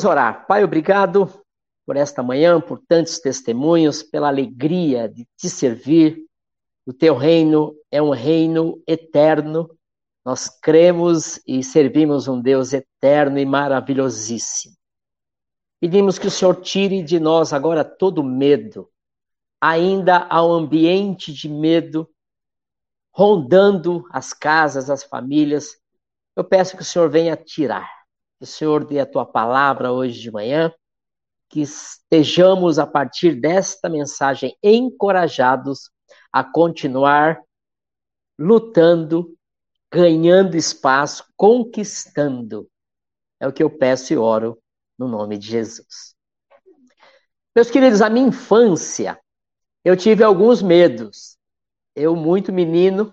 Vamos orar. Pai, obrigado por esta manhã, por tantos testemunhos, pela alegria de te servir. O teu reino é um reino eterno. Nós cremos e servimos um Deus eterno e maravilhosíssimo. Pedimos que o Senhor tire de nós agora todo medo. Ainda há um ambiente de medo rondando as casas, as famílias. Eu peço que o Senhor venha tirar o Senhor dê a tua palavra hoje de manhã, que estejamos a partir desta mensagem encorajados a continuar lutando, ganhando espaço, conquistando. É o que eu peço e oro no nome de Jesus. Meus queridos, a minha infância, eu tive alguns medos. Eu, muito menino,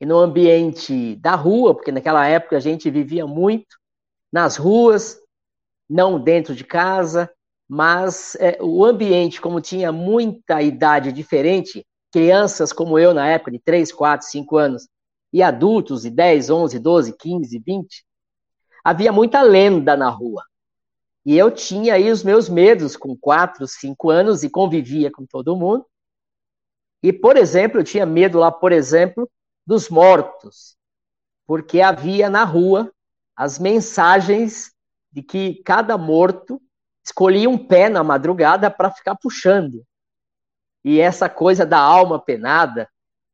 e no ambiente da rua, porque naquela época a gente vivia muito, nas ruas, não dentro de casa, mas é, o ambiente, como tinha muita idade diferente, crianças como eu na época, de 3, 4, 5 anos, e adultos de 10, 11, 12, 15, 20, havia muita lenda na rua. E eu tinha aí os meus medos com 4, 5 anos e convivia com todo mundo. E, por exemplo, eu tinha medo lá, por exemplo, dos mortos, porque havia na rua as mensagens de que cada morto escolhia um pé na madrugada para ficar puxando. E essa coisa da alma penada,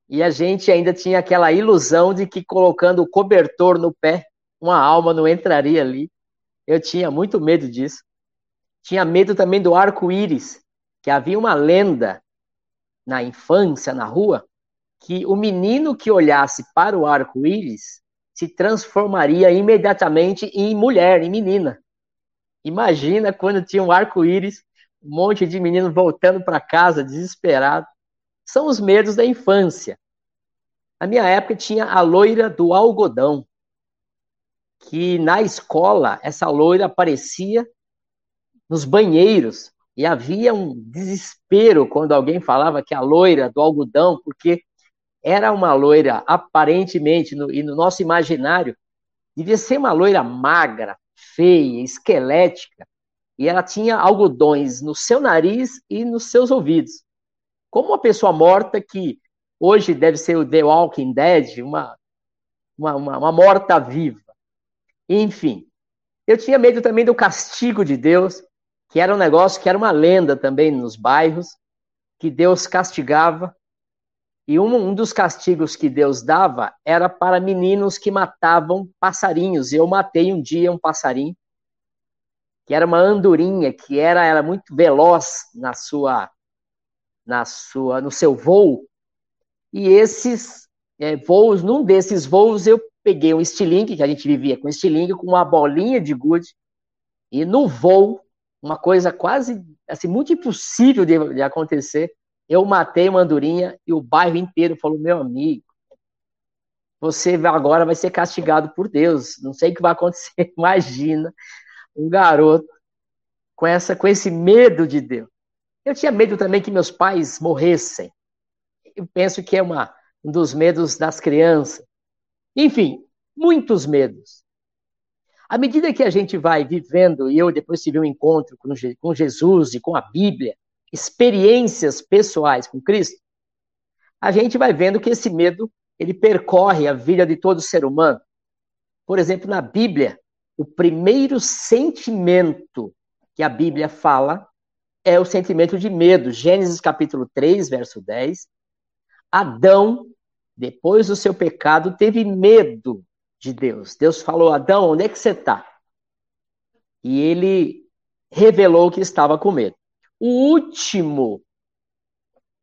e a gente ainda tinha aquela ilusão de que colocando o cobertor no pé, uma alma não entraria ali. Eu tinha muito medo disso. Tinha medo também do arco-íris, que havia uma lenda na infância, na rua, que o menino que olhasse para o arco-íris se transformaria imediatamente em mulher, em menina. Imagina quando tinha um arco-íris, um monte de meninos voltando para casa desesperado. São os medos da infância. Na minha época tinha a loira do algodão, que na escola essa loira aparecia nos banheiros e havia um desespero quando alguém falava que a loira do algodão, porque era uma loira, aparentemente, no, e no nosso imaginário, devia ser uma loira magra, feia, esquelética, e ela tinha algodões no seu nariz e nos seus ouvidos. Como uma pessoa morta que hoje deve ser o The Walking Dead, uma, uma, uma, uma morta-viva. Enfim, eu tinha medo também do castigo de Deus, que era um negócio que era uma lenda também nos bairros, que Deus castigava e um, um, dos castigos que Deus dava era para meninos que matavam passarinhos. Eu matei um dia um passarinho, que era uma andorinha, que era, era muito veloz na sua, na sua, no seu voo. E esses é, voos, num desses voos, eu peguei um estilingue, que a gente vivia com estilingue, com uma bolinha de gude, e no voo, uma coisa quase, assim, muito impossível de, de acontecer, eu matei uma andorinha e o bairro inteiro falou: meu amigo, você agora vai ser castigado por Deus. Não sei o que vai acontecer. Imagina um garoto com essa com esse medo de Deus. Eu tinha medo também que meus pais morressem. Eu penso que é uma, um dos medos das crianças. Enfim, muitos medos. À medida que a gente vai vivendo, e eu depois tive um encontro com Jesus e com a Bíblia, experiências pessoais com Cristo, a gente vai vendo que esse medo ele percorre a vida de todo ser humano. Por exemplo, na Bíblia, o primeiro sentimento que a Bíblia fala é o sentimento de medo. Gênesis capítulo 3, verso 10. Adão, depois do seu pecado, teve medo de Deus. Deus falou: Adão, onde é que você está? E ele revelou que estava com medo. O último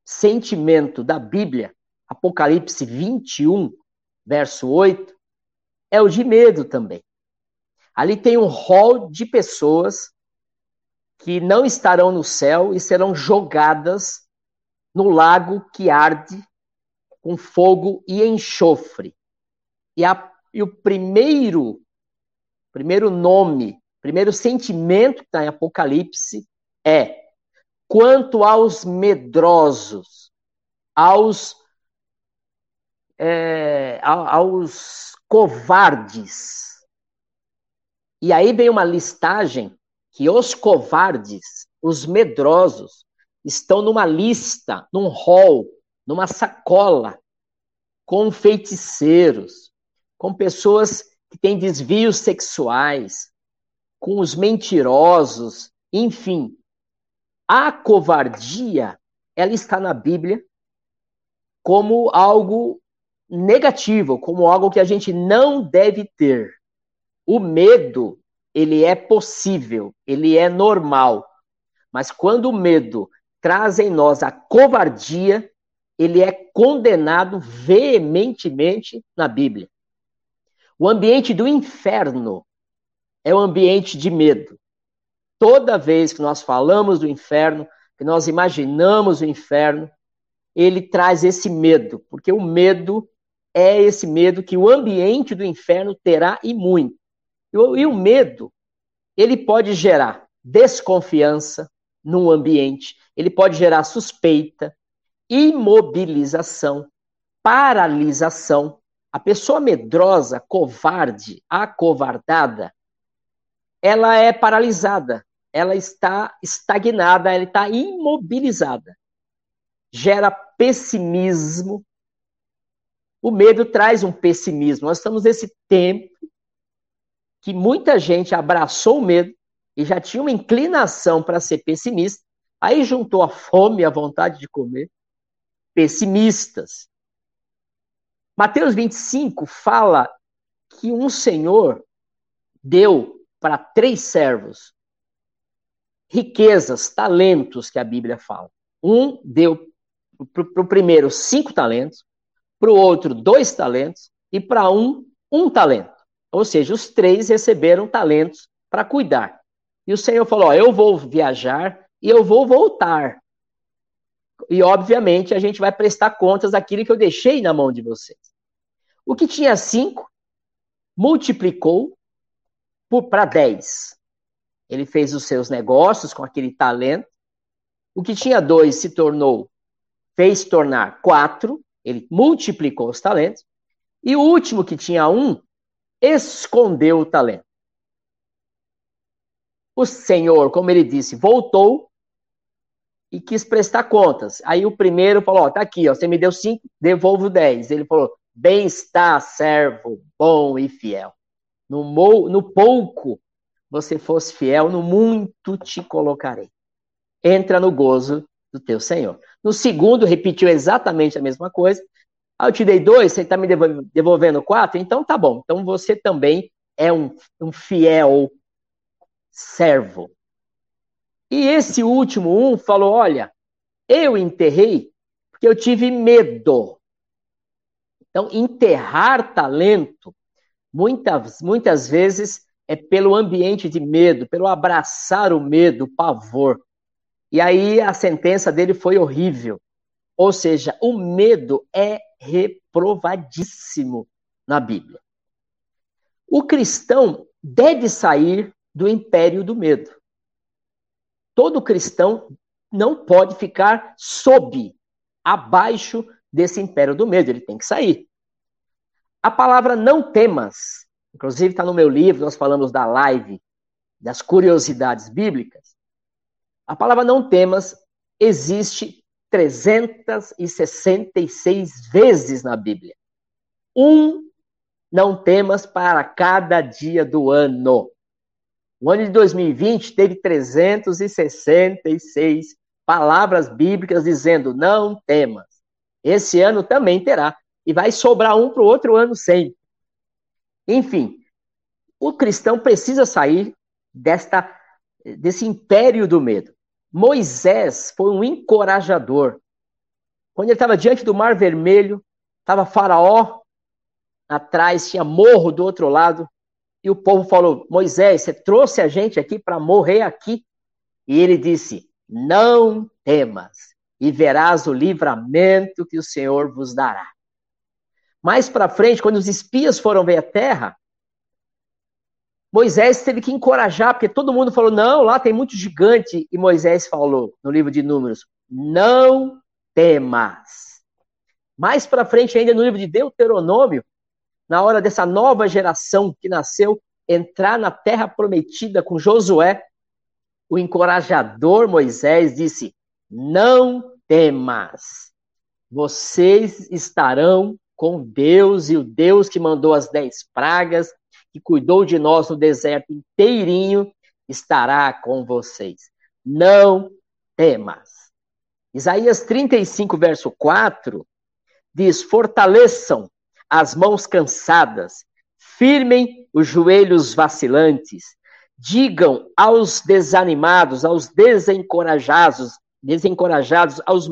sentimento da Bíblia, Apocalipse 21, verso 8, é o de medo também. Ali tem um rol de pessoas que não estarão no céu e serão jogadas no lago que arde com fogo e enxofre. E, a, e o primeiro, primeiro nome, primeiro sentimento que está em Apocalipse é Quanto aos medrosos, aos, é, aos covardes. E aí vem uma listagem que os covardes, os medrosos, estão numa lista, num hall, numa sacola, com feiticeiros, com pessoas que têm desvios sexuais, com os mentirosos, enfim. A covardia, ela está na Bíblia como algo negativo, como algo que a gente não deve ter. O medo, ele é possível, ele é normal. Mas quando o medo traz em nós a covardia, ele é condenado veementemente na Bíblia. O ambiente do inferno é o ambiente de medo. Toda vez que nós falamos do inferno, que nós imaginamos o inferno, ele traz esse medo, porque o medo é esse medo que o ambiente do inferno terá e muito. E o, medo, ele pode gerar desconfiança num ambiente, ele pode gerar suspeita, imobilização, paralisação. A pessoa medrosa, covarde, acovardada, ela é paralisada, ela está estagnada, ela está imobilizada. Gera pessimismo, o medo traz um pessimismo. Nós estamos nesse tempo que muita gente abraçou o medo e já tinha uma inclinação para ser pessimista, aí juntou a fome e a vontade de comer, pessimistas. Mateus 25 fala que um senhor deu para três servos riquezas, talentos que a Bíblia fala. Um deu para o primeiro cinco talentos, para o outro dois talentos e para um um talento. Ou seja, os três receberam talentos para cuidar. E o Senhor falou: ó, eu vou viajar e eu vou voltar. E obviamente a gente vai prestar contas daquilo que eu deixei na mão de vocês. O que tinha cinco multiplicou para dez. Ele fez os seus negócios com aquele talento. O que tinha dois se tornou, fez tornar quatro. Ele multiplicou os talentos. E o último, que tinha um, escondeu o talento. O Senhor, como ele disse, voltou e quis prestar contas. Aí o primeiro falou: Ó, tá aqui, ó, você me deu cinco, devolvo dez. Ele falou: Bem está, servo, bom e fiel. No, no pouco você fosse fiel, no muito te colocarei. Entra no gozo do teu Senhor. No segundo, repetiu exatamente a mesma coisa. Ah, eu te dei dois, você está me devolvendo quatro? Então tá bom. Então você também é um, um fiel servo. E esse último um falou: Olha, eu enterrei porque eu tive medo. Então, enterrar talento, muitas, muitas vezes, é pelo ambiente de medo, pelo abraçar o medo, o pavor. E aí a sentença dele foi horrível. Ou seja, o medo é reprovadíssimo na Bíblia. O cristão deve sair do império do medo. Todo cristão não pode ficar sob, abaixo desse império do medo, ele tem que sair. A palavra não temas, inclusive está no meu livro, nós falamos da live, das curiosidades bíblicas. A palavra não temas existe 366 vezes na Bíblia. Um não temas para cada dia do ano. O ano de 2020 teve 366 palavras bíblicas dizendo não temas. Esse ano também terá. E vai sobrar um para o outro ano sempre. Enfim, o cristão precisa sair desta, desse império do medo. Moisés foi um encorajador. Quando ele estava diante do Mar Vermelho, estava Faraó atrás, tinha morro do outro lado, e o povo falou: Moisés, você trouxe a gente aqui para morrer aqui? E ele disse: Não temas, e verás o livramento que o Senhor vos dará. Mais para frente, quando os espias foram ver a terra, Moisés teve que encorajar, porque todo mundo falou: não, lá tem muito gigante. E Moisés falou no livro de Números: não temas. Mais para frente, ainda no livro de Deuteronômio, na hora dessa nova geração que nasceu entrar na terra prometida com Josué, o encorajador Moisés disse: Não temas, vocês estarão com Deus e o Deus que mandou as dez pragas, que cuidou de nós no deserto inteirinho, estará com vocês. Não temas. Isaías 35, verso 4, diz: Fortaleçam as mãos cansadas, firmem os joelhos vacilantes, digam aos desanimados, aos desencorajados, desencorajados, aos,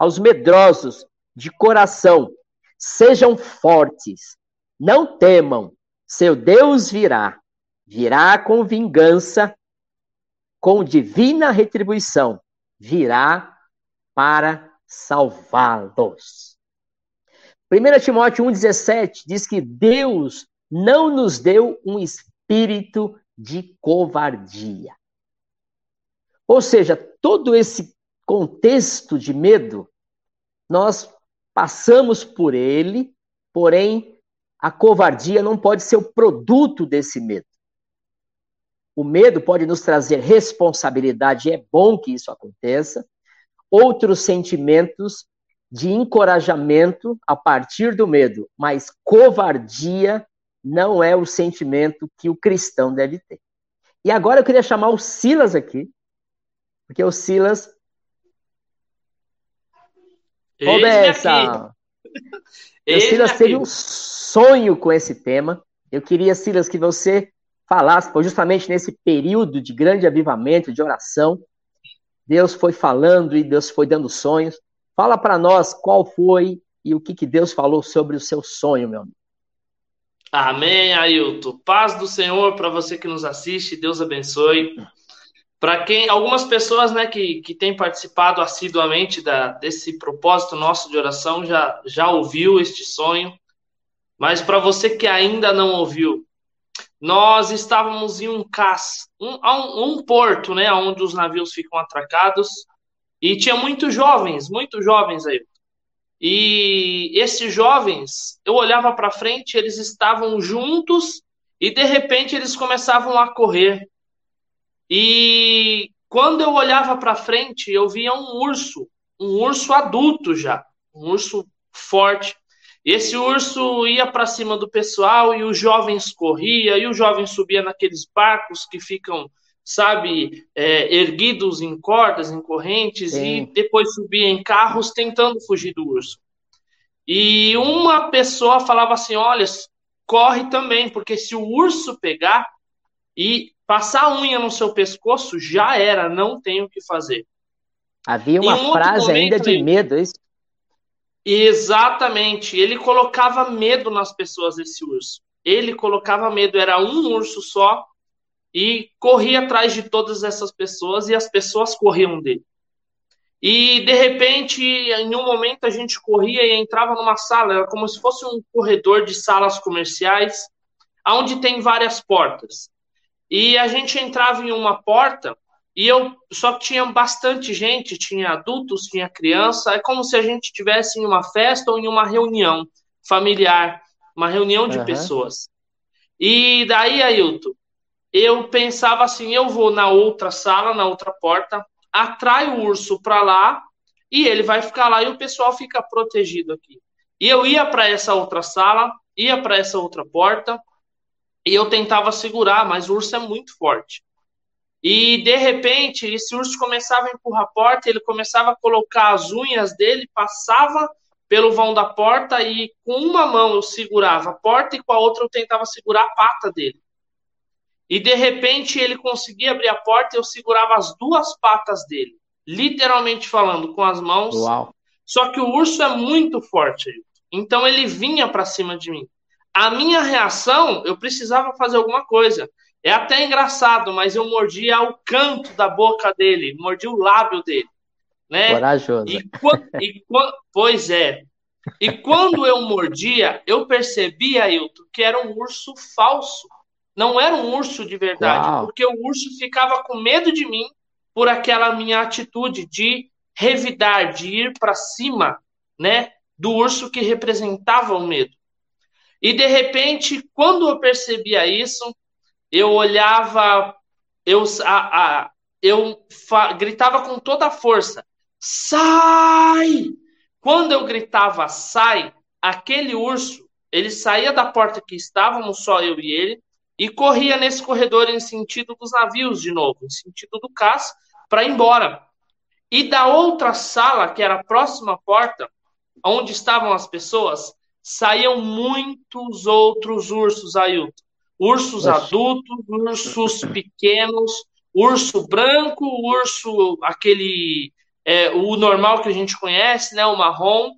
aos medrosos de coração, sejam fortes, não temam, seu Deus virá, virá com vingança, com divina retribuição, virá para salvá-los. 1 Timóteo 1,17 diz que Deus não nos deu um espírito de covardia. Ou seja, todo esse contexto de medo, nós passamos por ele, porém, a covardia não pode ser o produto desse medo. O medo pode nos trazer responsabilidade, é bom que isso aconteça. Outros sentimentos de encorajamento a partir do medo, mas covardia não é o sentimento que o cristão deve ter. E agora eu queria chamar o Silas aqui, porque o Silas. Ô, Bessa! o Silas teve um sonho com esse tema. Eu queria, Silas, que você falasse, foi justamente nesse período de grande avivamento, de oração. Deus foi falando e Deus foi dando sonhos. Fala para nós qual foi e o que, que Deus falou sobre o seu sonho, meu amigo. Amém, Ailton. Paz do Senhor para você que nos assiste, Deus abençoe. Para quem, algumas pessoas, né, que, que têm participado assiduamente da, desse propósito nosso de oração já, já ouviu este sonho, mas para você que ainda não ouviu, nós estávamos em um cais, um, um, porto, né, onde os navios ficam atracados, e tinha muitos jovens, muitos jovens aí. E esses jovens, eu olhava para frente, eles estavam juntos e de repente eles começavam a correr. E quando eu olhava para frente, eu via um urso, um urso adulto já, um urso forte. Esse urso ia para cima do pessoal e os jovens corria e os jovens subia naqueles barcos que ficam sabe, é, erguidos em cordas, em correntes, Sim. e depois subia em carros tentando fugir do urso. E uma pessoa falava assim: olha, corre também, porque se o urso pegar e passar a unha no seu pescoço, já era, não tem o que fazer. Havia uma um frase ainda de medo, é isso? Exatamente. Ele colocava medo nas pessoas, esse urso. Ele colocava medo, era um urso só, e corria atrás de todas essas pessoas e as pessoas corriam dele. E de repente, em um momento a gente corria e entrava numa sala, era como se fosse um corredor de salas comerciais, onde tem várias portas. E a gente entrava em uma porta e eu só tinha bastante gente, tinha adultos, tinha criança, é como se a gente estivesse em uma festa ou em uma reunião familiar, uma reunião de uhum. pessoas. E daí, Ailton, eu pensava assim: eu vou na outra sala, na outra porta, atrai o urso para lá e ele vai ficar lá e o pessoal fica protegido aqui. E eu ia para essa outra sala, ia para essa outra porta e eu tentava segurar, mas o urso é muito forte. E de repente, esse urso começava a empurrar a porta, ele começava a colocar as unhas dele, passava pelo vão da porta e com uma mão eu segurava a porta e com a outra eu tentava segurar a pata dele. E de repente ele conseguia abrir a porta e eu segurava as duas patas dele, literalmente falando, com as mãos. Uau. Só que o urso é muito forte, então ele vinha para cima de mim. A minha reação, eu precisava fazer alguma coisa. É até engraçado, mas eu mordia o canto da boca dele, mordi o lábio dele, né? Corajoso. E, e, pois é. E quando eu mordia, eu percebia, Ailton, que era um urso falso não era um urso de verdade, Uau. porque o urso ficava com medo de mim por aquela minha atitude de revidar, de ir para cima, né, do urso que representava o medo. E de repente, quando eu percebia isso, eu olhava, eu, a, a, eu gritava com toda a força: sai! Quando eu gritava sai, aquele urso, ele saía da porta que estávamos só eu e ele e corria nesse corredor em sentido dos navios de novo, em sentido do cais, para ir embora. E da outra sala, que era a próxima porta, onde estavam as pessoas, saíam muitos outros ursos, Ailton. Ursos adultos, ursos pequenos, urso branco, urso aquele é, o normal que a gente conhece, né, o marrom.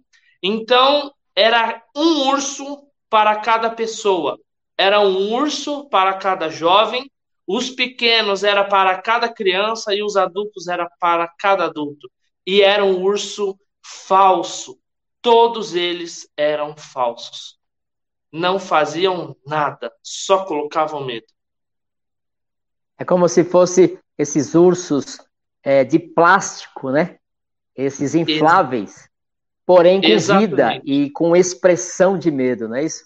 Então era um urso para cada pessoa. Era um urso para cada jovem. Os pequenos era para cada criança e os adultos era para cada adulto. E era um urso falso. Todos eles eram falsos. Não faziam nada, só colocavam medo. É como se fosse esses ursos é, de plástico, né? Esses infláveis, porém com exatamente. vida e com expressão de medo, não é isso?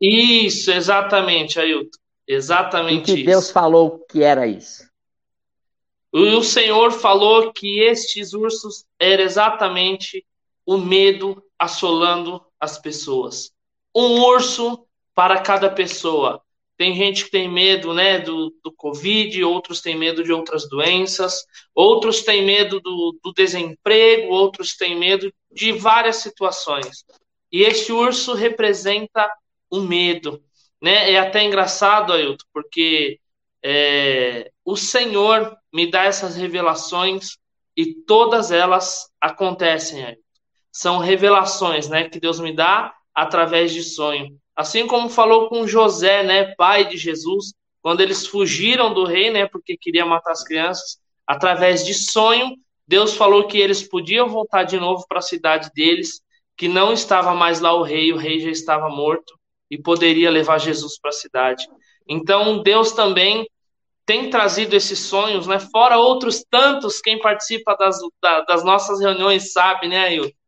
Isso, exatamente, Ailton. Exatamente e que isso. Deus falou que era isso. O Senhor falou que estes ursos eram exatamente o medo assolando as pessoas. Um urso para cada pessoa. Tem gente que tem medo né, do, do Covid, outros têm medo de outras doenças, outros têm medo do, do desemprego, outros têm medo de várias situações. E este urso representa o medo. Né? É até engraçado, Ailton, porque é, o Senhor me dá essas revelações e todas elas acontecem, Ailton. São revelações né, que Deus me dá através de sonho. Assim como falou com José, né, pai de Jesus, quando eles fugiram do rei, né, porque queria matar as crianças, através de sonho, Deus falou que eles podiam voltar de novo para a cidade deles, que não estava mais lá o rei, o rei já estava morto e poderia levar Jesus para a cidade. Então, Deus também tem trazido esses sonhos, né? Fora outros tantos, quem participa das, das nossas reuniões sabe, né, Ailton?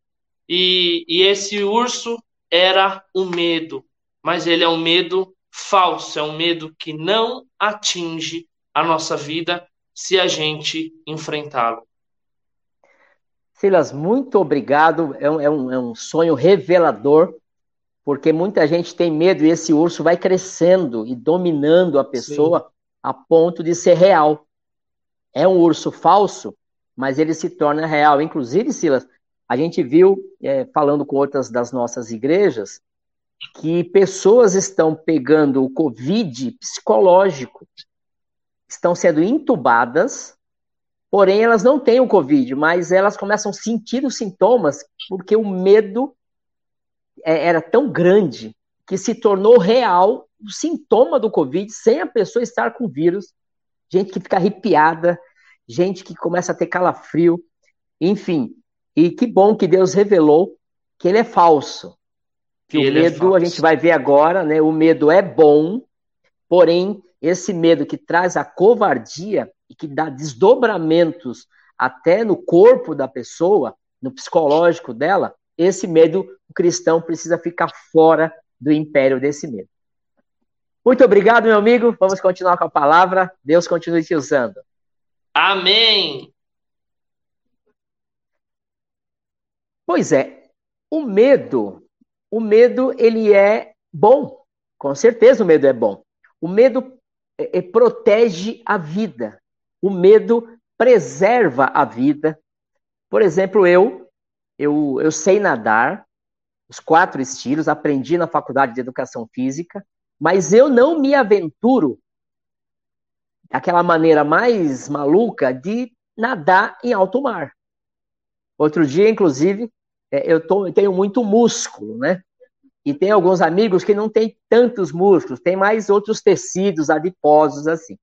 E, e esse urso era o medo mas ele é um medo falso, é um medo que não atinge a nossa vida se a gente enfrentá-lo. Silas, muito obrigado. É um, é, um, é um sonho revelador, porque muita gente tem medo e esse urso vai crescendo e dominando a pessoa Sim. a ponto de ser real. É um urso falso, mas ele se torna real. Inclusive, Silas, a gente viu, é, falando com outras das nossas igrejas, que pessoas estão pegando o Covid psicológico, estão sendo intubadas, porém elas não têm o Covid, mas elas começam a sentir os sintomas porque o medo é, era tão grande que se tornou real o sintoma do Covid sem a pessoa estar com o vírus. Gente que fica arrepiada, gente que começa a ter calafrio, enfim. E que bom que Deus revelou que ele é falso, que o é medo, é a gente vai ver agora, né? O medo é bom, porém, esse medo que traz a covardia e que dá desdobramentos até no corpo da pessoa, no psicológico dela, esse medo, o cristão precisa ficar fora do império desse medo. Muito obrigado, meu amigo. Vamos continuar com a palavra. Deus continue te usando. Amém. Pois é, o medo o medo ele é bom. Com certeza o medo é bom. O medo é, é, protege a vida. O medo preserva a vida. Por exemplo, eu, eu, eu sei nadar, os quatro estilos, aprendi na faculdade de educação física, mas eu não me aventuro daquela maneira mais maluca de nadar em alto mar. Outro dia, inclusive, eu, tô, tenho muito músculo, né? E tem alguns amigos que não têm tantos músculos, tem mais outros tecidos adiposos assim.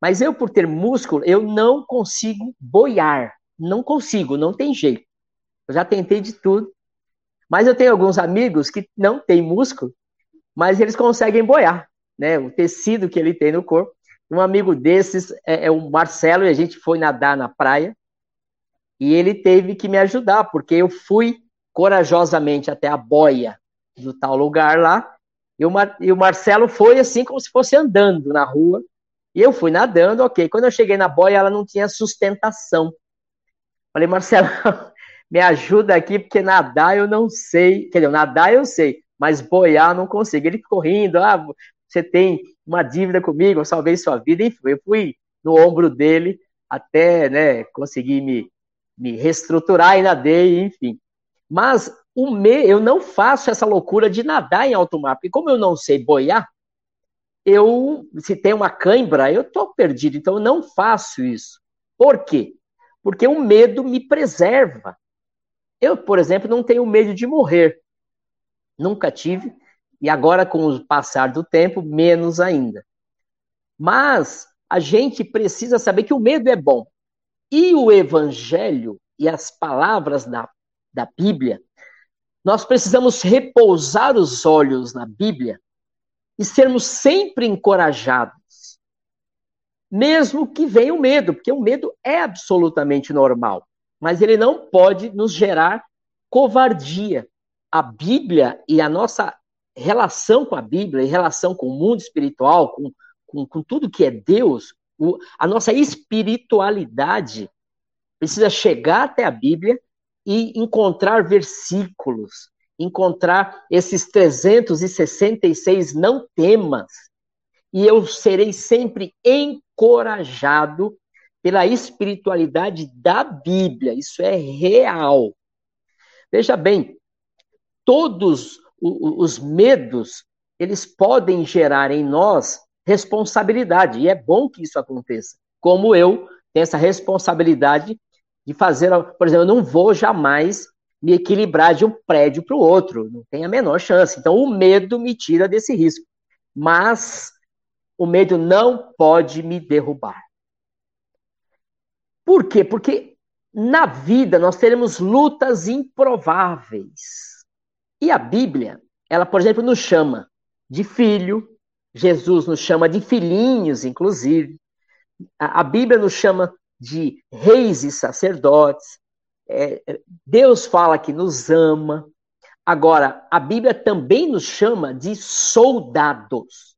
Mas eu, por ter músculo, eu não consigo boiar. Não consigo, não tem jeito. Eu já tentei de tudo. Mas eu tenho alguns amigos que não têm músculo, mas eles conseguem boiar, né? O tecido que ele tem no corpo. Um amigo desses é, é o Marcelo, e a gente foi nadar na praia. E ele teve que me ajudar, porque eu fui corajosamente até a boia do tal lugar lá, e o, Mar, e o Marcelo foi assim como se fosse andando na rua, E eu fui nadando, ok. Quando eu cheguei na boia, ela não tinha sustentação. Falei, Marcelo, me ajuda aqui, porque nadar eu não sei. Quer dizer, nadar eu sei, mas boiar não consigo. Ele ficou rindo, ah, você tem uma dívida comigo, eu salvei sua vida. Enfim, eu fui no ombro dele até né, conseguir me, me reestruturar e nadei, enfim. Mas o me, eu não faço essa loucura de nadar em alto mar, porque como eu não sei boiar, eu, se tem uma cãibra, eu estou perdido, então eu não faço isso. Por quê? Porque o medo me preserva. Eu, por exemplo, não tenho medo de morrer. Nunca tive, e agora, com o passar do tempo, menos ainda. Mas a gente precisa saber que o medo é bom. E o evangelho e as palavras da, da Bíblia, nós precisamos repousar os olhos na Bíblia e sermos sempre encorajados, mesmo que venha o medo, porque o medo é absolutamente normal, mas ele não pode nos gerar covardia. A Bíblia e a nossa relação com a Bíblia, em relação com o mundo espiritual, com, com, com tudo que é Deus, o, a nossa espiritualidade precisa chegar até a Bíblia e encontrar versículos, encontrar esses 366 não temas, e eu serei sempre encorajado pela espiritualidade da Bíblia. Isso é real. Veja bem, todos os medos, eles podem gerar em nós responsabilidade, e é bom que isso aconteça. Como eu tenho essa responsabilidade de fazer, por exemplo, eu não vou jamais me equilibrar de um prédio para o outro, não tem a menor chance. Então, o medo me tira desse risco. Mas o medo não pode me derrubar. Por quê? Porque na vida nós teremos lutas improváveis. E a Bíblia, ela, por exemplo, nos chama de filho, Jesus nos chama de filhinhos, inclusive. A, a Bíblia nos chama de reis e sacerdotes. É, é, Deus fala que nos ama. Agora, a Bíblia também nos chama de soldados.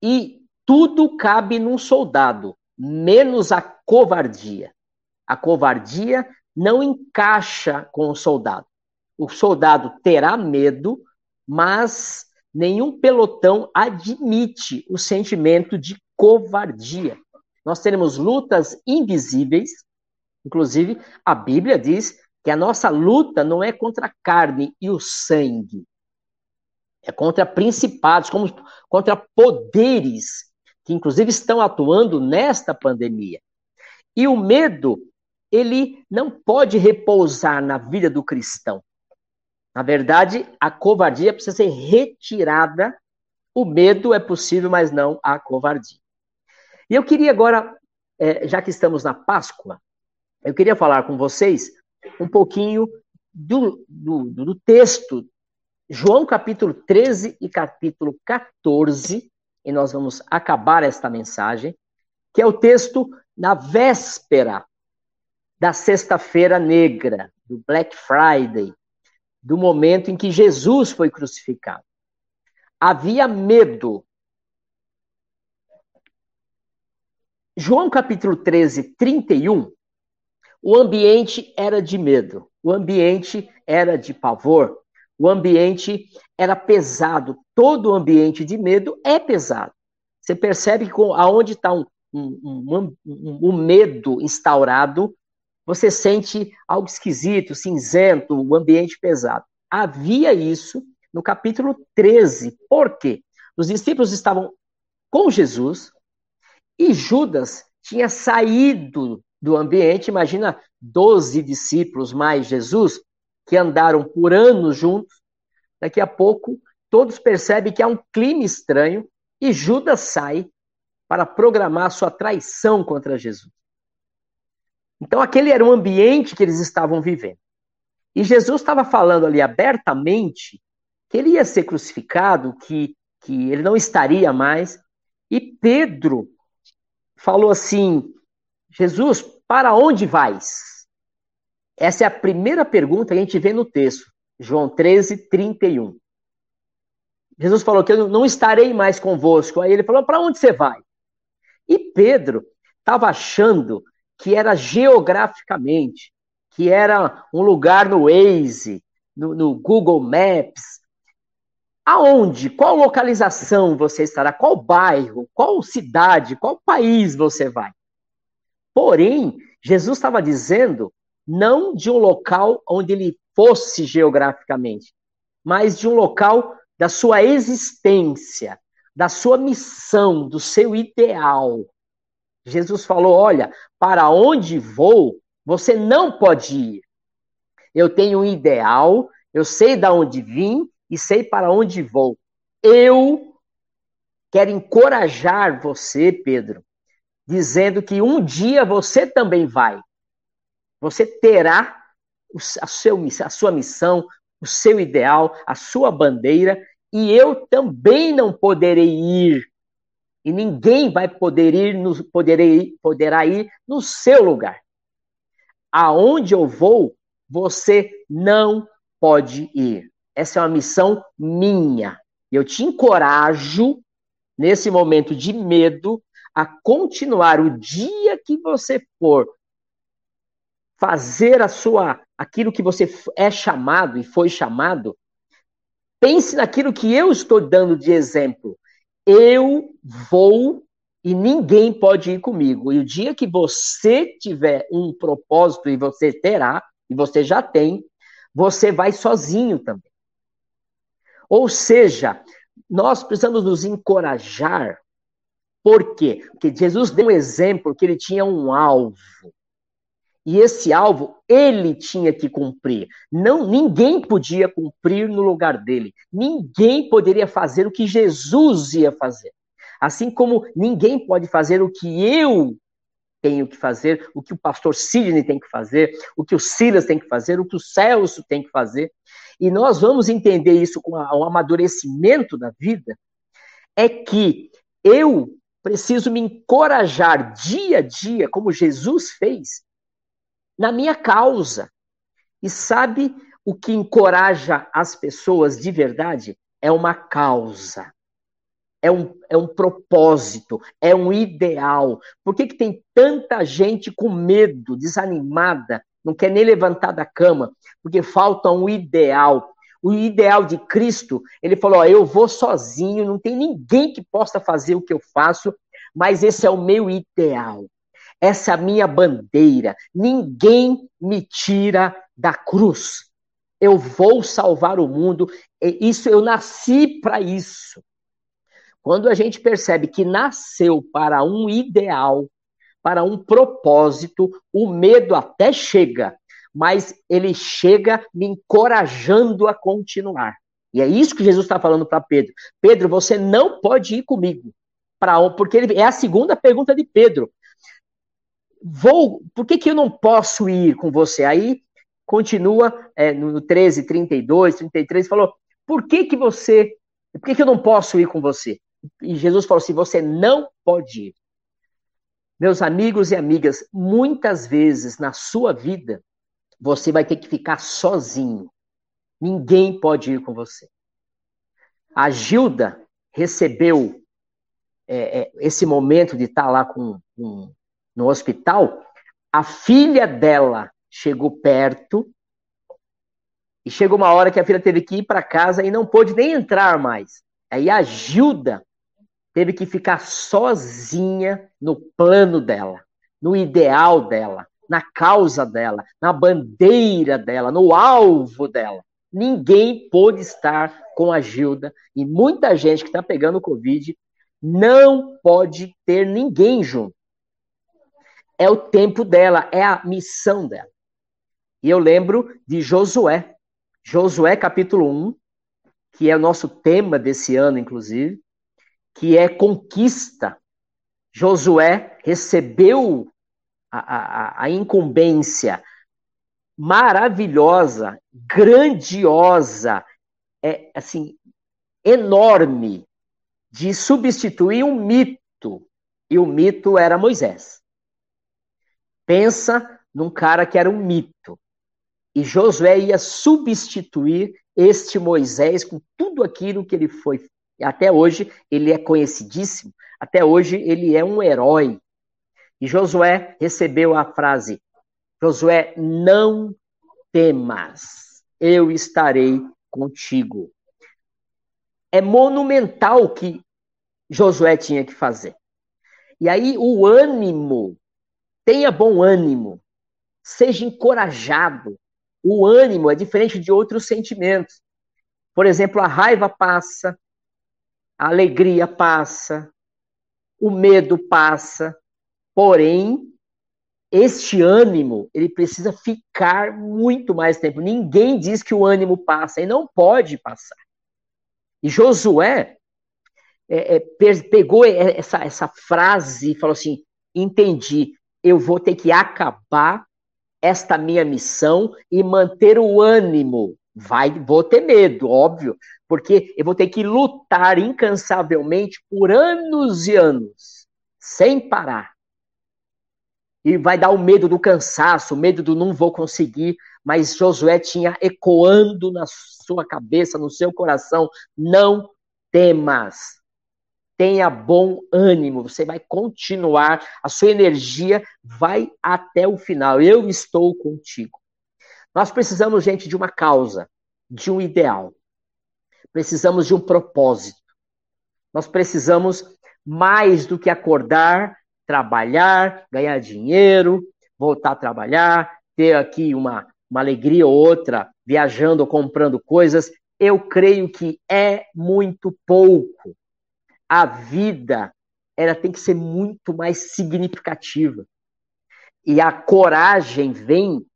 E tudo cabe num soldado, menos a covardia. A covardia não encaixa com o soldado. O soldado terá medo, mas nenhum pelotão admite o sentimento de covardia. Nós teremos lutas invisíveis, Inclusive, a Bíblia diz que a nossa luta não é contra a carne e o sangue, é contra principados, como contra poderes que inclusive estão atuando nesta pandemia. E o medo, ele não pode repousar na vida do cristão. Na verdade, a covardia precisa ser retirada. O medo é possível, mas não a covardia. E eu queria agora, é, já que estamos na Páscoa, eu queria falar com vocês um pouquinho do, do, do texto, João capítulo 13 e capítulo 14, e nós vamos acabar esta mensagem, que é o texto na véspera da Sexta-feira Negra, do Black Friday, do momento em que Jesus foi crucificado. Havia medo. João capítulo 13, 31, o ambiente era de medo, o ambiente era de pavor, o ambiente era pesado. Todo o ambiente de medo é pesado. Você percebe que aonde está um, um, um, um, medo instaurado, você sente algo esquisito, cinzento, o ambiente pesado. Havia isso no capítulo 13. Por quê? Os discípulos estavam com Jesus e Judas tinha saído do ambiente. Imagina 12 discípulos mais Jesus, que andaram por anos juntos. Daqui a pouco, todos percebem que há um clima estranho e Judas sai para programar sua traição contra Jesus. Então, aquele era o ambiente que eles estavam vivendo. E Jesus estava falando ali abertamente que ele ia ser crucificado, que, que ele não estaria mais. E Pedro falou assim: Jesus, para onde vais? Essa é a primeira pergunta que a gente vê no texto, João 13, 31. Jesus falou que eu não estarei mais convosco. Aí ele falou: para onde você vai? E Pedro estava achando que era geograficamente, que era um lugar no Waze, no, no Google Maps. Aonde? Qual localização você estará? Qual bairro? Qual cidade? Qual país você vai? Porém, Jesus estava dizendo não de um local onde ele fosse geograficamente, mas de um local da sua existência, da sua missão, do seu ideal. Jesus falou: Olha, para onde vou, você não pode ir. Eu tenho um ideal, eu sei de onde vim e sei para onde vou. Eu quero encorajar você, Pedro, dizendo que um dia você também vai. Você terá a, seu, a sua missão, o seu ideal, a sua bandeira, e eu também não poderei ir. E ninguém vai poder ir, no, poderei, poderá ir no seu lugar. Aonde eu vou, você não pode ir. Essa é uma missão minha. Eu te encorajo, nesse momento de medo, a continuar o dia que você for fazer a sua aquilo que você é chamado e foi chamado, pense naquilo que eu estou dando de exemplo. Eu vou e ninguém pode ir comigo. E o dia que você tiver um propósito e você terá, e você já tem, você vai sozinho também. Ou seja, nós precisamos nos encorajar. Por quê? Porque Jesus deu um exemplo que ele tinha um alvo. E esse alvo ele tinha que cumprir. Não, ninguém podia cumprir no lugar dele. Ninguém poderia fazer o que Jesus ia fazer. Assim como ninguém pode fazer o que eu tenho que fazer, o que o pastor Sidney tem que fazer, o que o Silas tem que fazer, o que o Celso tem que fazer. E nós vamos entender isso com o amadurecimento da vida, é que eu preciso me encorajar dia a dia, como Jesus fez, na minha causa. E sabe o que encoraja as pessoas de verdade? É uma causa. É um, é um propósito, é um ideal. Por que, que tem tanta gente com medo, desanimada, não quer nem levantar da cama? Porque falta um ideal. O ideal de Cristo, ele falou: ó, eu vou sozinho, não tem ninguém que possa fazer o que eu faço, mas esse é o meu ideal. Essa é a minha bandeira. Ninguém me tira da cruz. Eu vou salvar o mundo. Isso eu nasci para isso. Quando a gente percebe que nasceu para um ideal, para um propósito, o medo até chega, mas ele chega me encorajando a continuar. E é isso que Jesus está falando para Pedro. Pedro, você não pode ir comigo. Pra, porque ele, é a segunda pergunta de Pedro vou, por que, que eu não posso ir com você? Aí continua é, no 13, 32, 33, falou, por que que você, por que que eu não posso ir com você? E Jesus falou assim, você não pode ir. Meus amigos e amigas, muitas vezes na sua vida, você vai ter que ficar sozinho. Ninguém pode ir com você. A Gilda recebeu é, é, esse momento de estar lá com, com no hospital, a filha dela chegou perto e chegou uma hora que a filha teve que ir para casa e não pôde nem entrar mais. Aí a Gilda teve que ficar sozinha no plano dela, no ideal dela, na causa dela, na bandeira dela, no alvo dela. Ninguém pôde estar com a Gilda e muita gente que está pegando Covid não pode ter ninguém junto é o tempo dela, é a missão dela. E eu lembro de Josué, Josué capítulo 1, que é o nosso tema desse ano, inclusive, que é conquista. Josué recebeu a, a, a incumbência maravilhosa, grandiosa, é assim, enorme, de substituir um mito. E o mito era Moisés. Pensa num cara que era um mito. E Josué ia substituir este Moisés com tudo aquilo que ele foi. Até hoje ele é conhecidíssimo. até hoje ele é um herói. E Josué recebeu a frase: Josué, não temas, eu estarei contigo. É monumental o que Josué tinha que fazer. E aí o ânimo, tenha bom ânimo, seja encorajado. O ânimo é diferente de outros sentimentos. Por exemplo, a raiva passa, a alegria passa, o medo passa, porém, este ânimo, ele precisa ficar muito mais tempo. Ninguém diz que o ânimo passa, e não pode passar. E Josué é, é, pegou essa, essa frase e falou assim: entendi, eu vou ter que acabar esta minha missão e manter o ânimo. Vai, vou ter medo, óbvio, porque eu vou ter que lutar incansavelmente por anos e anos, sem parar. E vai dar o medo do cansaço, o medo do não vou conseguir, mas Josué tinha ecoando na sua cabeça, no seu coração: não temas, tenha bom ânimo, você vai continuar, a sua energia vai até o final. Eu estou contigo. Nós precisamos, gente, de uma causa, de um ideal. Precisamos de um propósito. Nós precisamos mais do que acordar, trabalhar, ganhar dinheiro, voltar a trabalhar, ter aqui uma, uma alegria ou outra, viajando ou comprando coisas. Eu creio que é muito pouco a vida ela tem que ser muito mais significativa. E a coragem vem,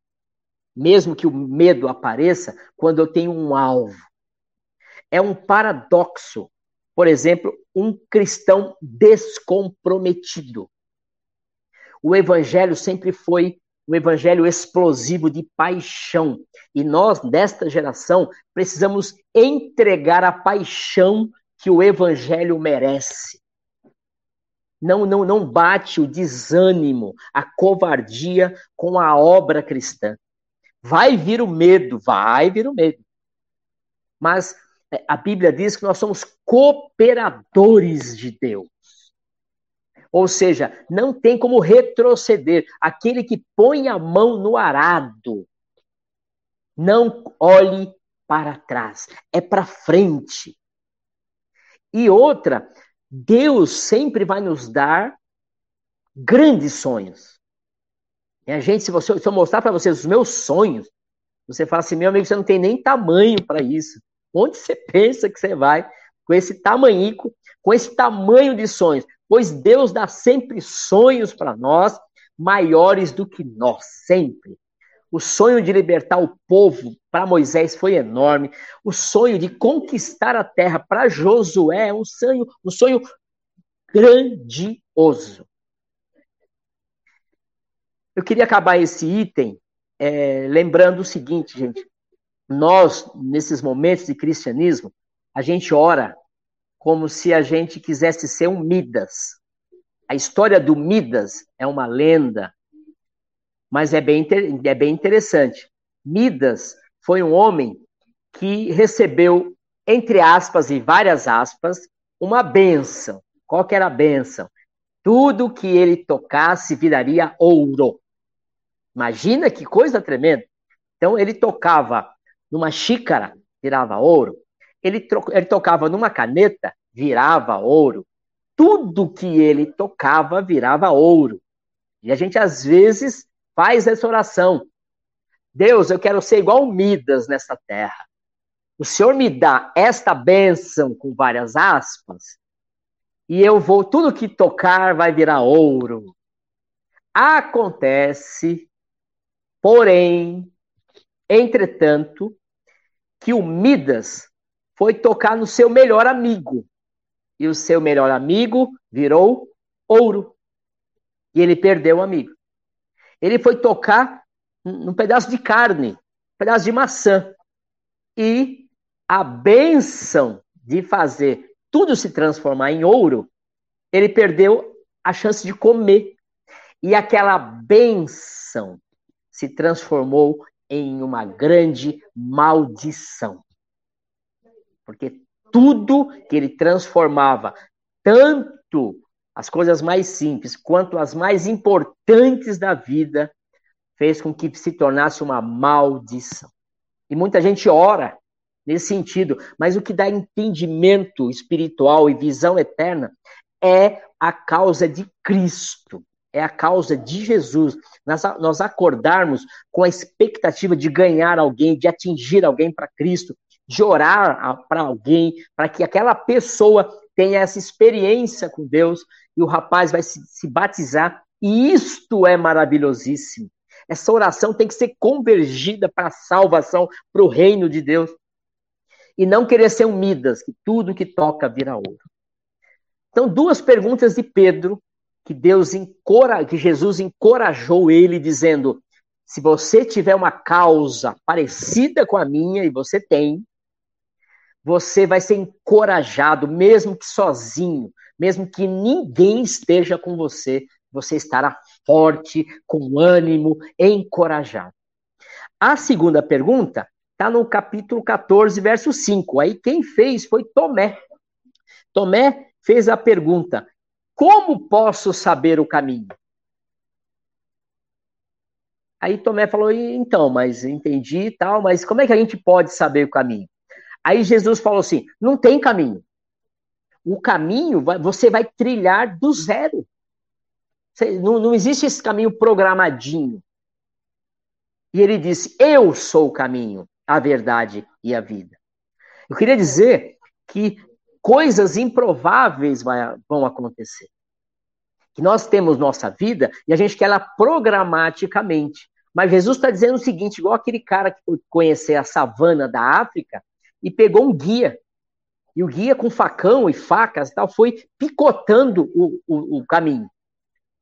mesmo que o medo apareça, quando eu tenho um alvo. É um paradoxo. Por exemplo, um cristão descomprometido. O evangelho sempre foi um evangelho explosivo de paixão. E nós, desta geração, precisamos entregar a paixão que o evangelho merece. Não, não, não bate o desânimo, a covardia com a obra cristã. Vai vir o medo, vai vir o medo. Mas é, a Bíblia diz que nós somos cooperadores de Deus. Ou seja, não tem como retroceder. Aquele que põe a mão no arado, não olhe para trás, é para frente. E outra, Deus sempre vai nos dar grandes sonhos. A gente, se, você, se eu mostrar para vocês os meus sonhos, você fala assim, meu amigo, você não tem nem tamanho para isso. Onde você pensa que você vai com esse tamanhico, com esse tamanho de sonhos? Pois Deus dá sempre sonhos para nós maiores do que nós, sempre. O sonho de libertar o povo para Moisés foi enorme. O sonho de conquistar a terra para Josué é um sonho, um sonho grandioso. Eu queria acabar esse item é, lembrando o seguinte, gente. Nós, nesses momentos de cristianismo, a gente ora como se a gente quisesse ser um Midas. A história do Midas é uma lenda, mas é bem, é bem interessante. Midas foi um homem que recebeu, entre aspas e várias aspas, uma benção. Qual que era a benção? Tudo que ele tocasse viraria ouro. Imagina que coisa tremenda. Então ele tocava numa xícara, virava ouro. Ele, ele tocava numa caneta, virava ouro. Tudo que ele tocava virava ouro. E a gente às vezes Faz essa oração. Deus, eu quero ser igual Midas nessa terra. O Senhor me dá esta bênção com várias aspas, e eu vou, tudo que tocar vai virar ouro. Acontece, porém, entretanto, que o Midas foi tocar no seu melhor amigo. E o seu melhor amigo virou ouro. E ele perdeu o amigo. Ele foi tocar num pedaço de carne, um pedaço de maçã. E a benção de fazer tudo se transformar em ouro, ele perdeu a chance de comer. E aquela benção se transformou em uma grande maldição. Porque tudo que ele transformava, tanto as coisas mais simples, quanto as mais importantes da vida, fez com que se tornasse uma maldição. E muita gente ora nesse sentido, mas o que dá entendimento espiritual e visão eterna é a causa de Cristo, é a causa de Jesus. Nós, nós acordarmos com a expectativa de ganhar alguém, de atingir alguém para Cristo, de orar para alguém, para que aquela pessoa tenha essa experiência com Deus e o rapaz vai se, se batizar. E isto é maravilhosíssimo. Essa oração tem que ser convergida para a salvação, para o reino de Deus. E não querer ser um que tudo que toca vira ouro. Então, duas perguntas de Pedro, que Deus encora, que Jesus encorajou ele, dizendo: se você tiver uma causa parecida com a minha, e você tem, você vai ser encorajado, mesmo que sozinho, mesmo que ninguém esteja com você, você estará forte, com ânimo, encorajado. A segunda pergunta está no capítulo 14, verso 5. Aí quem fez foi Tomé. Tomé fez a pergunta: Como posso saber o caminho? Aí Tomé falou: Então, mas entendi e tal, mas como é que a gente pode saber o caminho? Aí Jesus falou assim: não tem caminho. O caminho você vai trilhar do zero. Não, não existe esse caminho programadinho. E ele disse: Eu sou o caminho, a verdade e a vida. Eu queria dizer que coisas improváveis vão acontecer. Que nós temos nossa vida e a gente quer ela programaticamente. Mas Jesus está dizendo o seguinte: igual aquele cara que foi conhecer a savana da África, e pegou um guia. E o guia, com facão e facas e tal, foi picotando o, o, o caminho.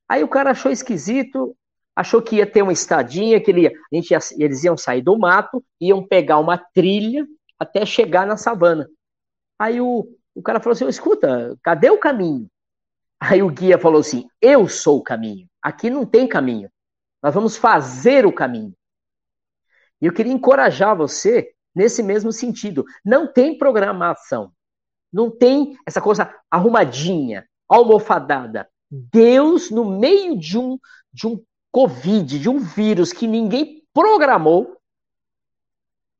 Aí o cara achou esquisito, achou que ia ter uma estadinha, que ele a gente ia, eles iam sair do mato, iam pegar uma trilha até chegar na savana. Aí o, o cara falou assim: escuta, cadê o caminho? Aí o guia falou assim: eu sou o caminho. Aqui não tem caminho. Nós vamos fazer o caminho. E eu queria encorajar você nesse mesmo sentido. Não tem programação. Não tem essa coisa arrumadinha, almofadada. Deus, no meio de um, de um Covid, de um vírus que ninguém programou,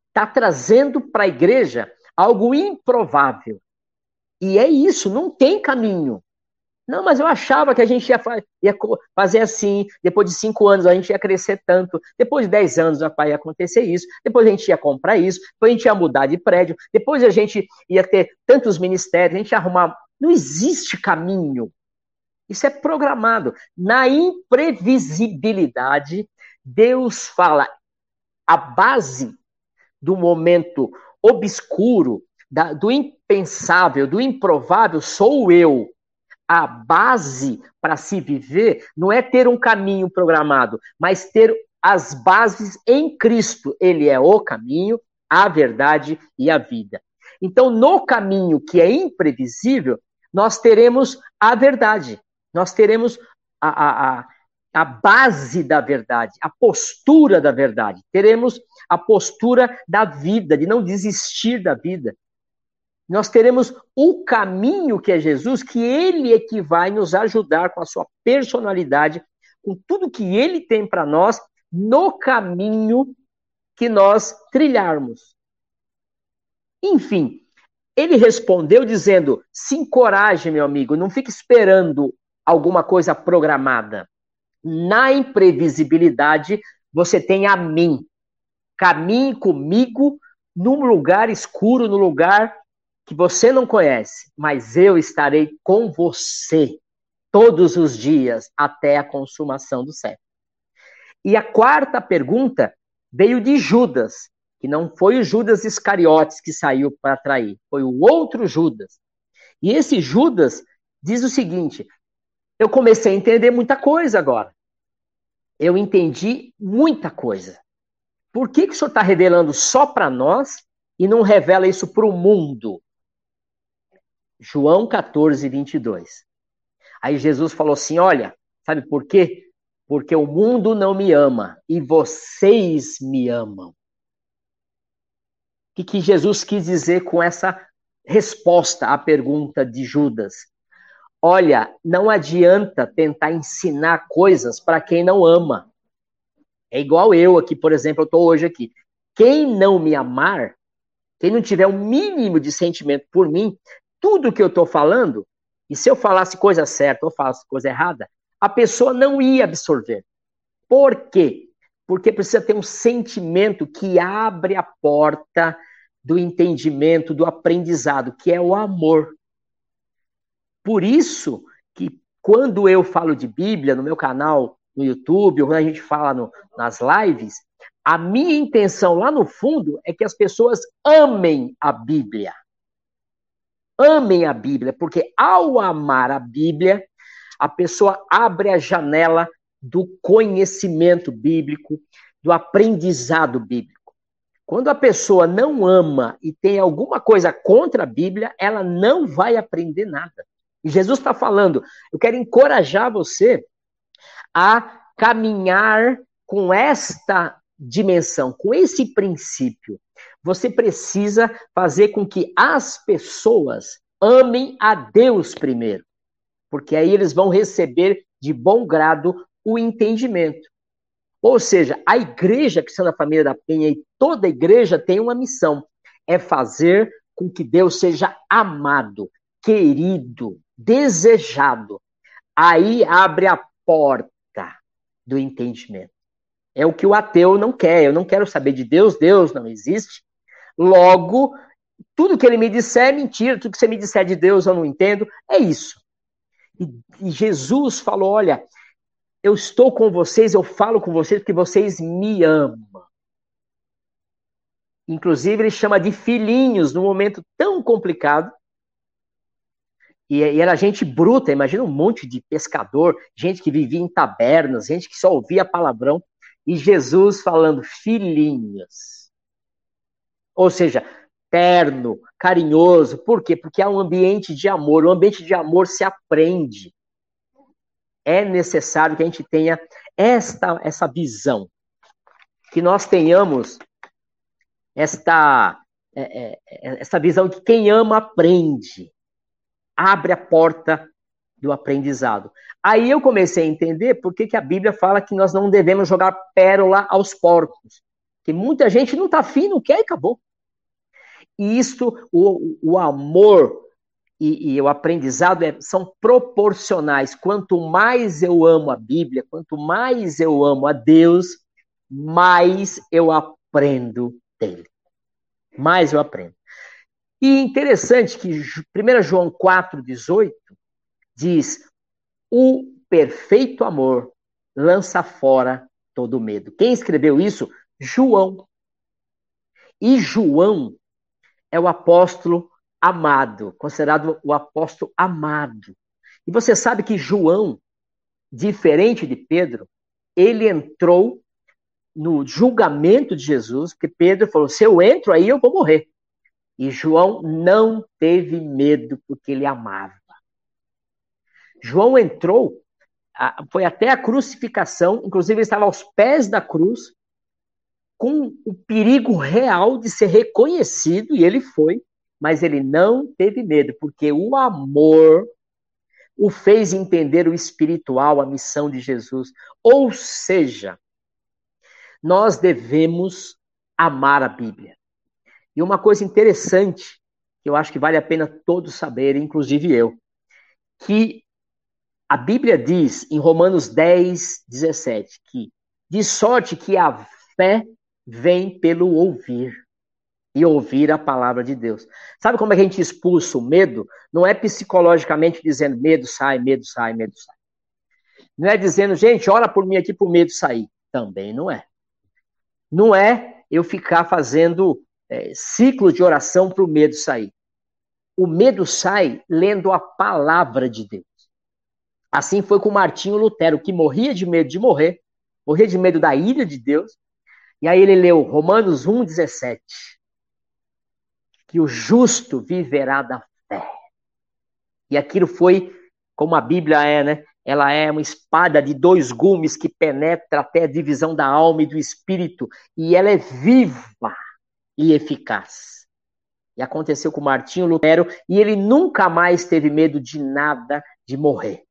está trazendo para a igreja algo improvável. E é isso, não tem caminho. Não, mas eu achava que a gente ia, ia, fazer assim, depois de cinco anos a gente ia crescer tanto, depois de dez anos ia acontecer isso, depois a gente ia comprar isso, depois a gente ia mudar de prédio, depois a gente ia ter tantos ministérios, a gente ia arrumar. Não existe caminho. Isso é programado. Na imprevisibilidade, Deus fala a base do momento obscuro, da, do impensável, do improvável, sou eu a base para se viver não é ter um caminho programado, mas ter as bases em Cristo. Ele é o caminho, a verdade e a vida. Então, no caminho que é imprevisível, nós teremos a verdade, nós teremos a, a, a base da verdade, a postura da verdade, teremos a postura da vida, de não desistir da vida, nós teremos o caminho que é Jesus, que ele é que vai nos ajudar com a sua personalidade, com tudo que ele tem para nós, no caminho que nós trilharmos. Enfim, ele respondeu dizendo: se encoraje, meu amigo, não fique esperando alguma coisa programada. Na imprevisibilidade, você tem a mim. Caminhe comigo num lugar escuro, no lugar que você não conhece, mas eu estarei com você todos os dias até a consumação do século. E a quarta pergunta veio de Judas, que não foi o Judas Iscariotes que saiu para trair, foi o outro Judas. E esse Judas diz o seguinte: eu comecei a entender muita coisa agora. Eu entendi muita coisa. Por que, que o senhor está revelando só para nós e não revela isso para o mundo? João 14, 22. Aí Jesus falou assim: Olha, sabe por quê? Porque o mundo não me ama e vocês me amam. O que, que Jesus quis dizer com essa resposta à pergunta de Judas? Olha, não adianta tentar ensinar coisas para quem não ama. É igual eu aqui, por exemplo, eu estou hoje aqui. Quem não me amar, quem não tiver o um mínimo de sentimento por mim, tudo que eu estou falando, e se eu falasse coisa certa ou falasse coisa errada, a pessoa não ia absorver. Por quê? Porque precisa ter um sentimento que abre a porta do entendimento, do aprendizado, que é o amor. Por isso que quando eu falo de Bíblia no meu canal no YouTube, ou quando a gente fala no, nas lives, a minha intenção lá no fundo é que as pessoas amem a Bíblia. Amem a Bíblia, porque ao amar a Bíblia, a pessoa abre a janela do conhecimento bíblico, do aprendizado bíblico. Quando a pessoa não ama e tem alguma coisa contra a Bíblia, ela não vai aprender nada. E Jesus está falando: eu quero encorajar você a caminhar com esta dimensão, com esse princípio. Você precisa fazer com que as pessoas amem a Deus primeiro, porque aí eles vão receber de bom grado o entendimento. Ou seja, a igreja Cristã da Família da Penha e toda igreja tem uma missão: é fazer com que Deus seja amado, querido, desejado. Aí abre a porta do entendimento. É o que o ateu não quer. Eu não quero saber de Deus, Deus não existe. Logo, tudo que ele me disser é mentira, tudo que você me disser de Deus eu não entendo. É isso. E, e Jesus falou: olha, eu estou com vocês, eu falo com vocês porque vocês me amam. Inclusive, ele chama de filhinhos num momento tão complicado e, e, era gente bruta, imagina um monte de pescador, gente que vivia em tabernas, gente que só ouvia palavrão, e Jesus falando filhinhos. Ou seja, terno, carinhoso. Por quê? Porque há um ambiente de amor. O ambiente de amor se aprende. É necessário que a gente tenha esta essa visão, que nós tenhamos esta é, é, é essa visão que quem ama aprende abre a porta do aprendizado. Aí eu comecei a entender por que, que a Bíblia fala que nós não devemos jogar pérola aos porcos. Que muita gente não está afim, não quer e acabou. E isso, o, o amor e, e, o aprendizado é, são proporcionais. Quanto mais eu amo a Bíblia, quanto mais eu amo a Deus, mais eu aprendo dele. Mais eu aprendo. E interessante que 1 João 4,18 diz: O perfeito amor lança fora todo medo. Quem escreveu isso? João. E João é o apóstolo amado, considerado o apóstolo amado. E você sabe que João, diferente de Pedro, ele entrou no julgamento de Jesus, porque Pedro falou: se eu entro aí, eu vou morrer. E João não teve medo porque ele amava. João entrou, foi até a crucificação, inclusive ele estava aos pés da cruz, com o perigo real de ser reconhecido, e ele foi, mas ele não teve medo, porque o amor o fez entender o espiritual, a missão de Jesus. Ou seja, nós devemos amar a Bíblia. E uma coisa interessante, que eu acho que vale a pena todos saberem, inclusive eu, que a Bíblia diz em Romanos 10, 17, que de sorte que a fé vem pelo ouvir e ouvir a palavra de Deus. Sabe como é que a gente expulsa o medo? Não é psicologicamente dizendo medo sai, medo sai, medo sai. Não é dizendo, gente, ora por mim aqui para o medo sair. Também não é. Não é eu ficar fazendo é, ciclo de oração para o medo sair. O medo sai lendo a palavra de Deus. Assim foi com Martinho Lutero, que morria de medo de morrer, morria de medo da ira de Deus. E aí ele leu Romanos 1,17. Que o justo viverá da fé. E aquilo foi, como a Bíblia é, né? Ela é uma espada de dois gumes que penetra até a divisão da alma e do espírito. E ela é viva e eficaz. E aconteceu com Martinho Lutero, e ele nunca mais teve medo de nada, de morrer.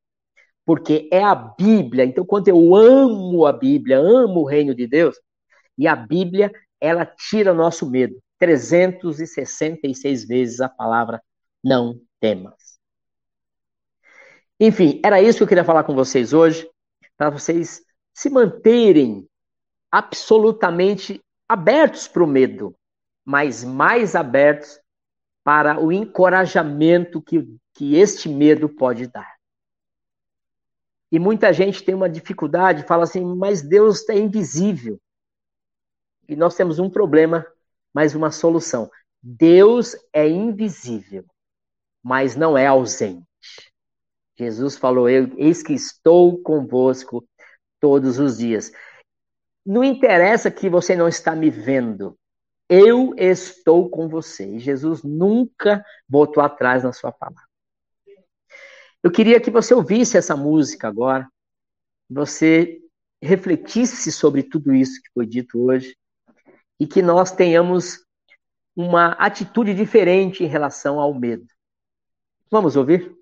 Porque é a Bíblia. Então, quando eu amo a Bíblia, amo o reino de Deus, e a Bíblia, ela tira nosso medo. 366 vezes a palavra não temas. Enfim, era isso que eu queria falar com vocês hoje, para vocês se manterem absolutamente abertos para o medo, mas mais abertos para o encorajamento que, que este medo pode dar. E muita gente tem uma dificuldade, fala assim, mas Deus é invisível. E nós temos um problema, mas uma solução. Deus é invisível, mas não é ausente. Jesus falou: Eis que estou convosco todos os dias. Não interessa que você não está me vendo. Eu estou com você. E Jesus nunca voltou atrás na sua palavra. Eu queria que você ouvisse essa música agora, você refletisse sobre tudo isso que foi dito hoje e que nós tenhamos uma atitude diferente em relação ao medo. Vamos ouvir?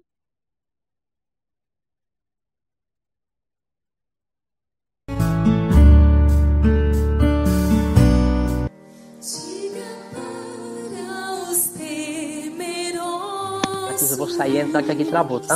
Eu vou sair e entrar que aqui travou, tá?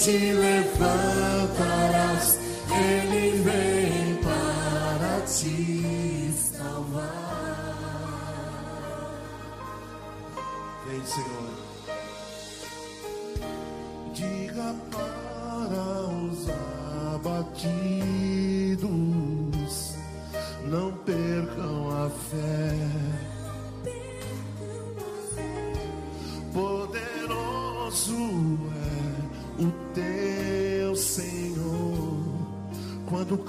te levar.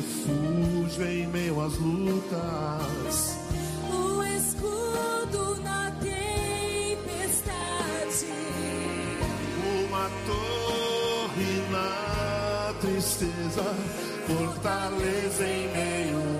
refúgio em meio às lutas. O escudo na tempestade. Uma torre na tristeza. Fortaleza em meio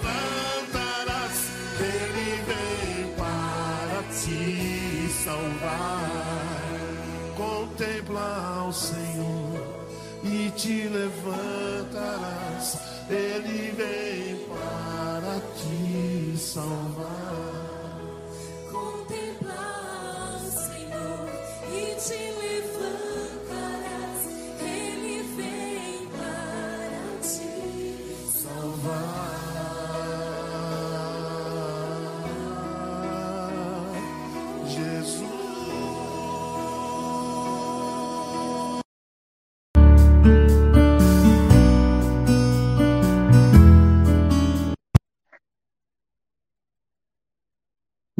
salvar. Contemplar o Senhor e te levantarás. Ele vem para te salvar. Contemplar o Senhor e te levantarás.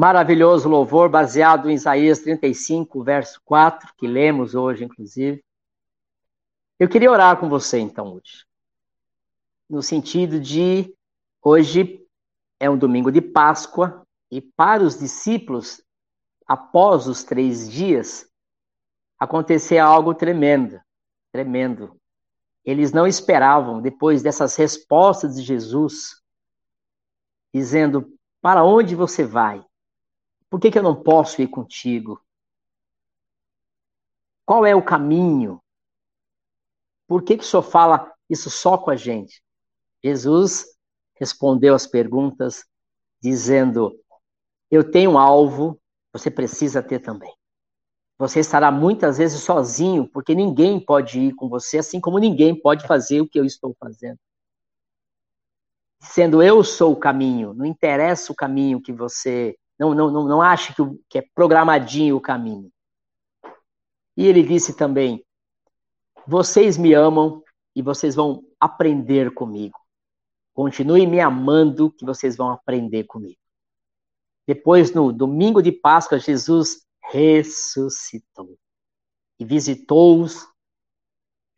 Maravilhoso louvor baseado em Isaías 35, verso 4, que lemos hoje, inclusive. Eu queria orar com você, então, hoje. No sentido de, hoje é um domingo de Páscoa, e para os discípulos, após os três dias, acontecia algo tremendo, tremendo. Eles não esperavam, depois dessas respostas de Jesus, dizendo: Para onde você vai? Por que, que eu não posso ir contigo? Qual é o caminho? Por que, que o senhor fala isso só com a gente? Jesus respondeu as perguntas dizendo: Eu tenho um alvo, você precisa ter também. Você estará muitas vezes sozinho, porque ninguém pode ir com você, assim como ninguém pode fazer o que eu estou fazendo. Sendo eu sou o caminho, não interessa o caminho que você não, não, não, não ache que, que é programadinho o caminho. E ele disse também: Vocês me amam e vocês vão aprender comigo. Continue me amando, que vocês vão aprender comigo. Depois, no domingo de Páscoa, Jesus ressuscitou e visitou-os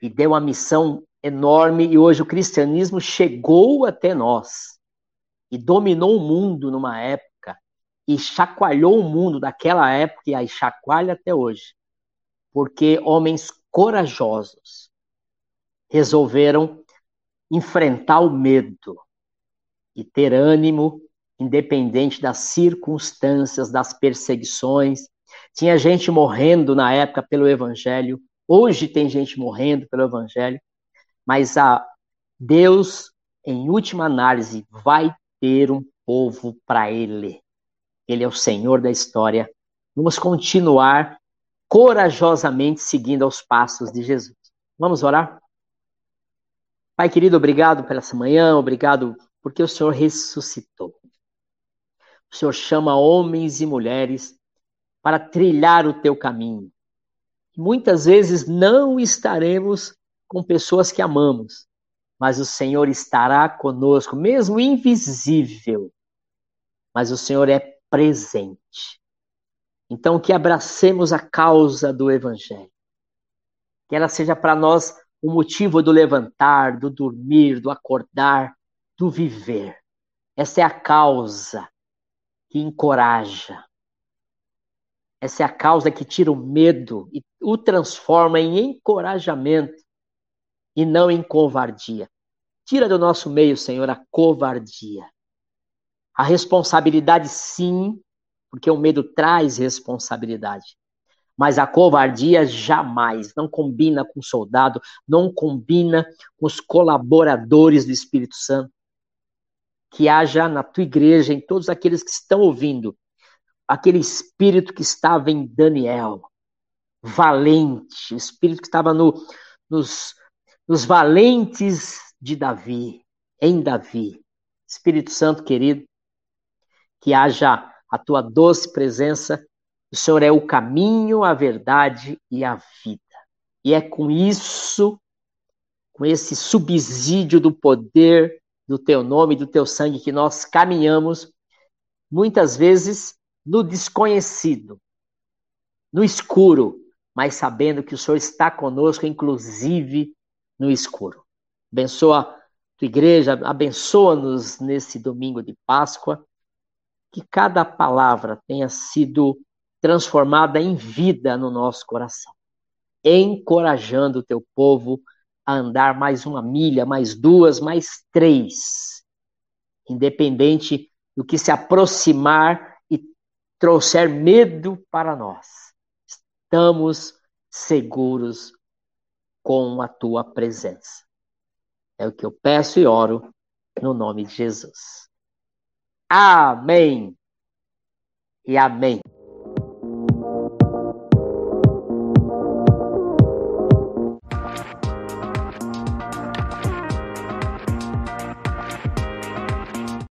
e deu uma missão enorme. E hoje o cristianismo chegou até nós e dominou o mundo numa época e chacoalhou o mundo daquela época e aí chacoalha até hoje. Porque homens corajosos resolveram enfrentar o medo e ter ânimo independente das circunstâncias, das perseguições. Tinha gente morrendo na época pelo evangelho, hoje tem gente morrendo pelo evangelho, mas a Deus, em última análise, vai ter um povo para ele. Ele é o Senhor da história. Vamos continuar corajosamente seguindo aos passos de Jesus. Vamos orar? Pai querido, obrigado pela essa manhã, obrigado porque o Senhor ressuscitou. O Senhor chama homens e mulheres para trilhar o teu caminho. Muitas vezes não estaremos com pessoas que amamos, mas o Senhor estará conosco, mesmo invisível. Mas o Senhor é presente. Então, que abracemos a causa do Evangelho. Que ela seja para nós o motivo do levantar, do dormir, do acordar, do viver. Essa é a causa que encoraja. Essa é a causa que tira o medo e o transforma em encorajamento e não em covardia. Tira do nosso meio, Senhor, a covardia. A responsabilidade, sim, porque o medo traz responsabilidade. Mas a covardia jamais não combina com o soldado, não combina com os colaboradores do Espírito Santo. Que haja na tua igreja, em todos aqueles que estão ouvindo, aquele espírito que estava em Daniel, valente, o espírito que estava no, nos, nos valentes de Davi, em Davi. Espírito Santo querido, que haja a tua doce presença. O Senhor é o caminho, a verdade e a vida. E é com isso, com esse subsídio do poder do teu nome, do teu sangue, que nós caminhamos, muitas vezes no desconhecido, no escuro, mas sabendo que o Senhor está conosco, inclusive no escuro. Abençoa a tua igreja, abençoa-nos nesse domingo de Páscoa. Que cada palavra tenha sido transformada em vida no nosso coração, encorajando o teu povo a andar mais uma milha, mais duas, mais três, independente do que se aproximar e trouxer medo para nós. Estamos seguros com a tua presença. É o que eu peço e oro no nome de Jesus. Amém. E amém.